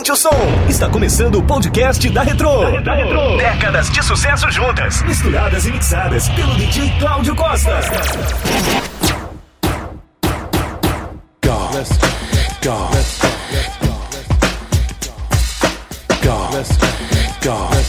aumente o som. Está começando o podcast da Retro. Da, da Retro. Décadas de sucesso juntas, misturadas e mixadas pelo DJ Cláudio Costa. Let's go. Let's go. Go. Let's go.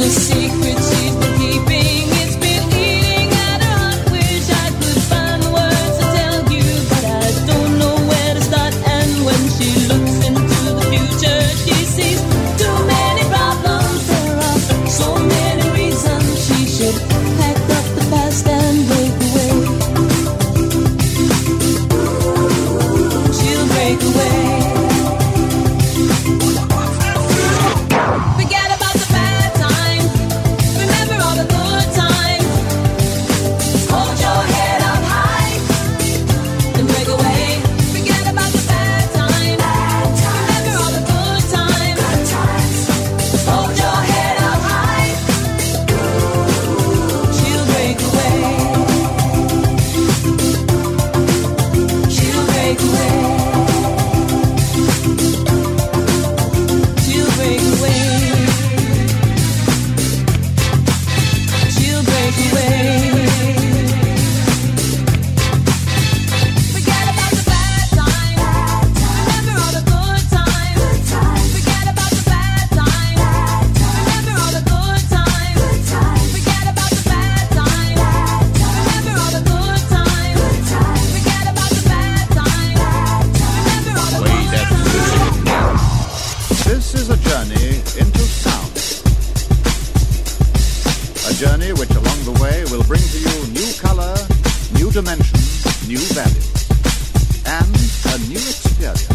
to seek the way will bring to you new color, new dimension, new value, and a new experience.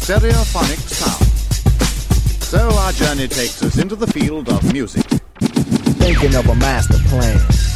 Stereophonic sound. So our journey takes us into the field of music. Thinking of a master plan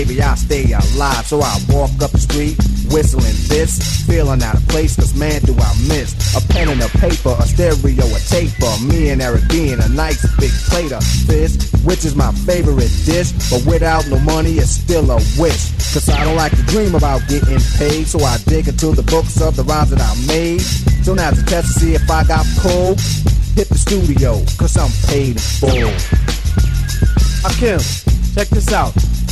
I'll stay alive. So I walk up the street, whistling this, feeling out of place, cause man, do I miss a pen and a paper, a stereo, a tape. taper. Me and Eric being a nice big plate of fish, which is my favorite dish. But without no money, it's still a wish. Cause I don't like to dream about getting paid, so I dig into the books of the rhymes that I made. So now's the test to see if I got pulled. Hit the studio, cause I'm paid in full. Rakim, check this out.